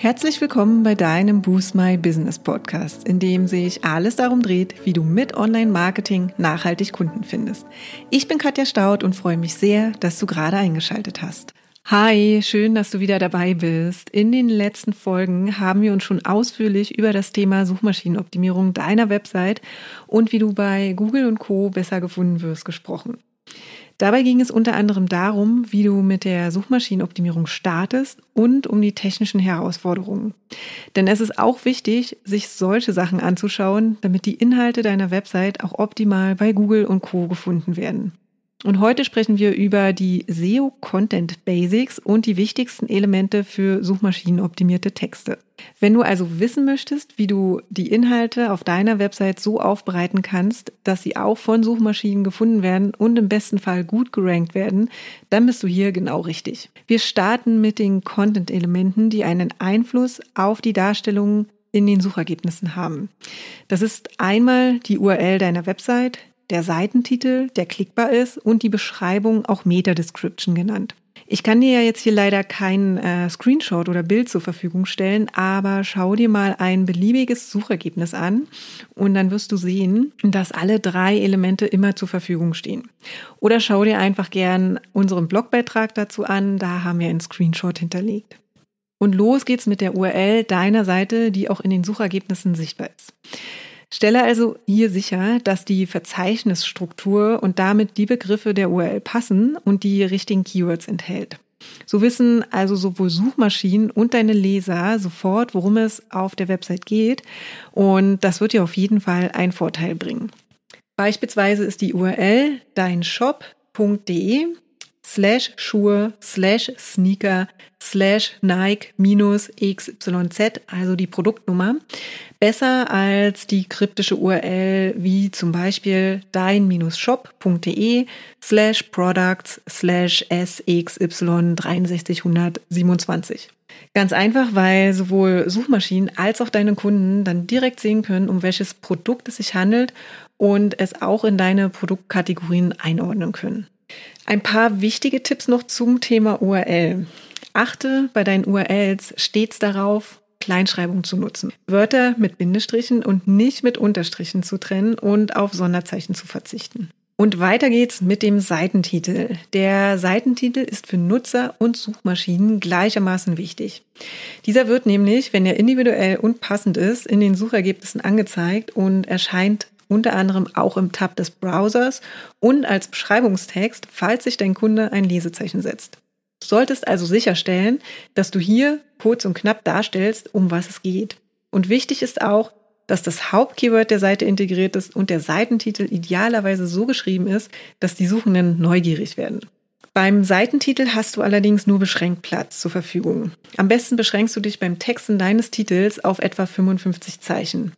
Herzlich willkommen bei deinem Boost My Business Podcast, in dem sich alles darum dreht, wie du mit Online-Marketing nachhaltig Kunden findest. Ich bin Katja Staud und freue mich sehr, dass du gerade eingeschaltet hast. Hi, schön, dass du wieder dabei bist. In den letzten Folgen haben wir uns schon ausführlich über das Thema Suchmaschinenoptimierung deiner Website und wie du bei Google und Co besser gefunden wirst gesprochen. Dabei ging es unter anderem darum, wie du mit der Suchmaschinenoptimierung startest und um die technischen Herausforderungen. Denn es ist auch wichtig, sich solche Sachen anzuschauen, damit die Inhalte deiner Website auch optimal bei Google und Co gefunden werden. Und heute sprechen wir über die SEO Content Basics und die wichtigsten Elemente für suchmaschinenoptimierte Texte. Wenn du also wissen möchtest, wie du die Inhalte auf deiner Website so aufbereiten kannst, dass sie auch von Suchmaschinen gefunden werden und im besten Fall gut gerankt werden, dann bist du hier genau richtig. Wir starten mit den Content-Elementen, die einen Einfluss auf die Darstellung in den Suchergebnissen haben. Das ist einmal die URL deiner Website, der Seitentitel, der klickbar ist und die Beschreibung, auch Meta-Description genannt. Ich kann dir ja jetzt hier leider kein äh, Screenshot oder Bild zur Verfügung stellen, aber schau dir mal ein beliebiges Suchergebnis an und dann wirst du sehen, dass alle drei Elemente immer zur Verfügung stehen. Oder schau dir einfach gern unseren Blogbeitrag dazu an, da haben wir einen Screenshot hinterlegt. Und los geht's mit der URL deiner Seite, die auch in den Suchergebnissen sichtbar ist. Stelle also hier sicher, dass die Verzeichnisstruktur und damit die Begriffe der URL passen und die richtigen Keywords enthält. So wissen also sowohl Suchmaschinen und deine Leser sofort, worum es auf der Website geht und das wird dir auf jeden Fall einen Vorteil bringen. Beispielsweise ist die URL deinshop.de slash Schuhe slash Sneaker slash Nike minus XYZ, also die Produktnummer, besser als die kryptische URL wie zum Beispiel dein-shop.de slash products slash SXY63127. Ganz einfach, weil sowohl Suchmaschinen als auch deine Kunden dann direkt sehen können, um welches Produkt es sich handelt und es auch in deine Produktkategorien einordnen können. Ein paar wichtige Tipps noch zum Thema URL. Achte bei deinen URLs stets darauf, Kleinschreibung zu nutzen, Wörter mit Bindestrichen und nicht mit Unterstrichen zu trennen und auf Sonderzeichen zu verzichten. Und weiter geht's mit dem Seitentitel. Der Seitentitel ist für Nutzer und Suchmaschinen gleichermaßen wichtig. Dieser wird nämlich, wenn er individuell und passend ist, in den Suchergebnissen angezeigt und erscheint unter anderem auch im Tab des Browsers und als Beschreibungstext, falls sich dein Kunde ein Lesezeichen setzt. Du solltest also sicherstellen, dass du hier kurz und knapp darstellst, um was es geht. Und wichtig ist auch, dass das Hauptkeyword der Seite integriert ist und der Seitentitel idealerweise so geschrieben ist, dass die Suchenden neugierig werden. Beim Seitentitel hast du allerdings nur beschränkt Platz zur Verfügung. Am besten beschränkst du dich beim Texten deines Titels auf etwa 55 Zeichen.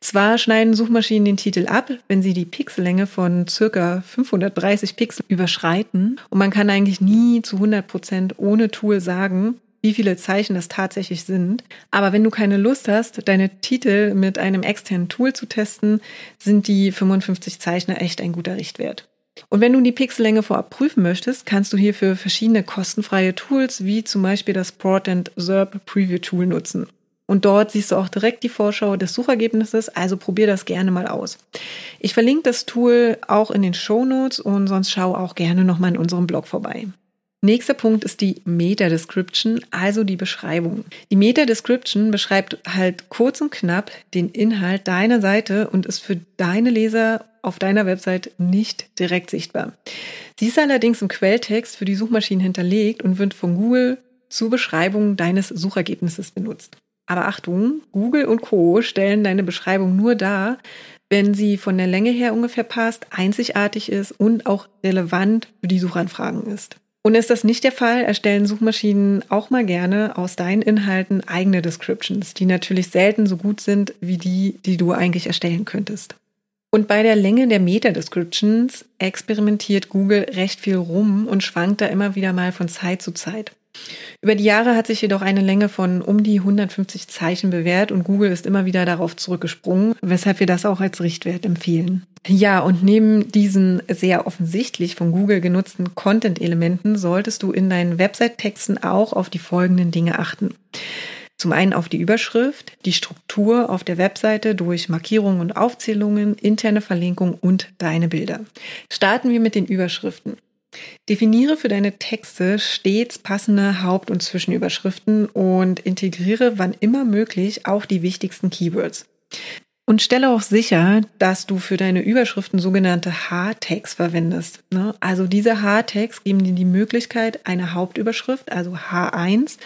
Zwar schneiden Suchmaschinen den Titel ab, wenn sie die Pixellänge von circa 530 Pixel überschreiten und man kann eigentlich nie zu 100 Prozent ohne Tool sagen, wie viele Zeichen das tatsächlich sind. Aber wenn du keine Lust hast, deine Titel mit einem externen Tool zu testen, sind die 55 Zeichner echt ein guter Richtwert. Und wenn du die Pixellänge vorab prüfen möchtest, kannst du hierfür verschiedene kostenfreie Tools wie zum Beispiel das Port and SERP Preview Tool nutzen. Und dort siehst du auch direkt die Vorschau des Suchergebnisses, also probier das gerne mal aus. Ich verlinke das Tool auch in den Show Notes und sonst schau auch gerne nochmal in unserem Blog vorbei. Nächster Punkt ist die Meta-Description, also die Beschreibung. Die Meta-Description beschreibt halt kurz und knapp den Inhalt deiner Seite und ist für deine Leser auf deiner Website nicht direkt sichtbar. Sie ist allerdings im Quelltext für die Suchmaschinen hinterlegt und wird von Google zur Beschreibung deines Suchergebnisses benutzt. Aber Achtung, Google und Co stellen deine Beschreibung nur dar, wenn sie von der Länge her ungefähr passt, einzigartig ist und auch relevant für die Suchanfragen ist. Und ist das nicht der Fall, erstellen Suchmaschinen auch mal gerne aus deinen Inhalten eigene Descriptions, die natürlich selten so gut sind wie die, die du eigentlich erstellen könntest. Und bei der Länge der Meta-Descriptions experimentiert Google recht viel rum und schwankt da immer wieder mal von Zeit zu Zeit. Über die Jahre hat sich jedoch eine Länge von um die 150 Zeichen bewährt und Google ist immer wieder darauf zurückgesprungen, weshalb wir das auch als Richtwert empfehlen. Ja, und neben diesen sehr offensichtlich von Google genutzten Content-Elementen solltest du in deinen Website-Texten auch auf die folgenden Dinge achten. Zum einen auf die Überschrift, die Struktur auf der Webseite durch Markierungen und Aufzählungen, interne Verlinkung und deine Bilder. Starten wir mit den Überschriften. Definiere für deine Texte stets passende Haupt- und Zwischenüberschriften und integriere wann immer möglich auch die wichtigsten Keywords. Und stelle auch sicher, dass du für deine Überschriften sogenannte H-Tags verwendest. Ne? Also diese H-Tags geben dir die Möglichkeit, eine Hauptüberschrift, also H1,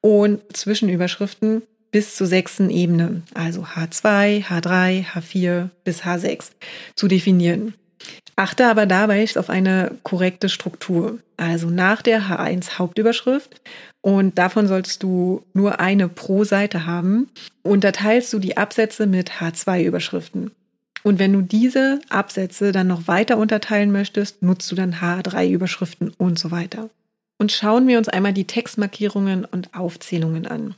und Zwischenüberschriften bis zur sechsten Ebene, also H2, H3, H4 bis H6 zu definieren. Achte aber dabei auf eine korrekte Struktur. Also nach der H1 Hauptüberschrift und davon solltest du nur eine pro Seite haben, unterteilst du die Absätze mit H2 Überschriften. Und wenn du diese Absätze dann noch weiter unterteilen möchtest, nutzt du dann H3 Überschriften und so weiter. Und schauen wir uns einmal die Textmarkierungen und Aufzählungen an.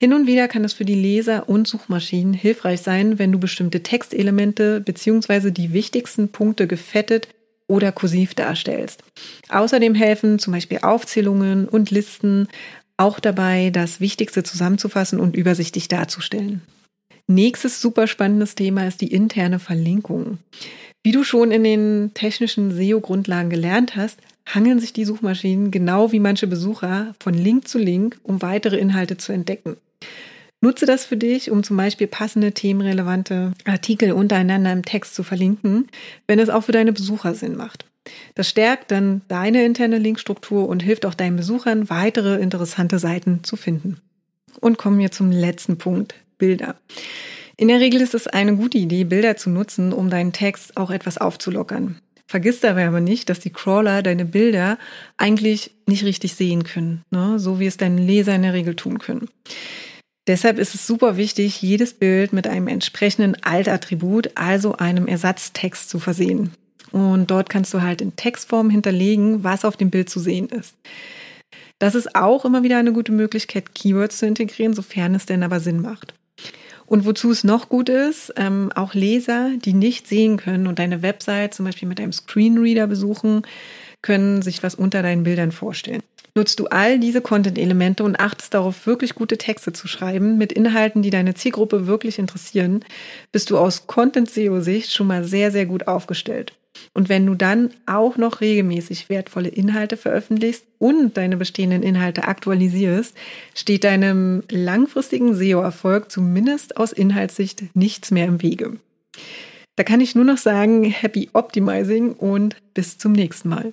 Hin und wieder kann es für die Leser und Suchmaschinen hilfreich sein, wenn du bestimmte Textelemente bzw. die wichtigsten Punkte gefettet oder kursiv darstellst. Außerdem helfen zum Beispiel Aufzählungen und Listen auch dabei, das Wichtigste zusammenzufassen und übersichtlich darzustellen. Nächstes super spannendes Thema ist die interne Verlinkung. Wie du schon in den technischen SEO-Grundlagen gelernt hast, hangeln sich die Suchmaschinen genau wie manche Besucher von Link zu Link, um weitere Inhalte zu entdecken. Nutze das für dich, um zum Beispiel passende themenrelevante Artikel untereinander im Text zu verlinken, wenn es auch für deine Besucher Sinn macht. Das stärkt dann deine interne Linkstruktur und hilft auch deinen Besuchern, weitere interessante Seiten zu finden. Und kommen wir zum letzten Punkt, Bilder. In der Regel ist es eine gute Idee, Bilder zu nutzen, um deinen Text auch etwas aufzulockern. Vergiss dabei aber nicht, dass die Crawler deine Bilder eigentlich nicht richtig sehen können, ne? so wie es deine Leser in der Regel tun können. Deshalb ist es super wichtig, jedes Bild mit einem entsprechenden Altattribut, also einem Ersatztext zu versehen. Und dort kannst du halt in Textform hinterlegen, was auf dem Bild zu sehen ist. Das ist auch immer wieder eine gute Möglichkeit, Keywords zu integrieren, sofern es denn aber Sinn macht. Und wozu es noch gut ist, ähm, auch Leser, die nicht sehen können und deine Website zum Beispiel mit einem Screenreader besuchen, können sich was unter deinen Bildern vorstellen. Nutzt du all diese Content-Elemente und achtest darauf, wirklich gute Texte zu schreiben mit Inhalten, die deine Zielgruppe wirklich interessieren, bist du aus Content-SEO-Sicht schon mal sehr, sehr gut aufgestellt. Und wenn du dann auch noch regelmäßig wertvolle Inhalte veröffentlichst und deine bestehenden Inhalte aktualisierst, steht deinem langfristigen SEO-Erfolg zumindest aus Inhaltssicht nichts mehr im Wege. Da kann ich nur noch sagen, happy optimizing und bis zum nächsten Mal.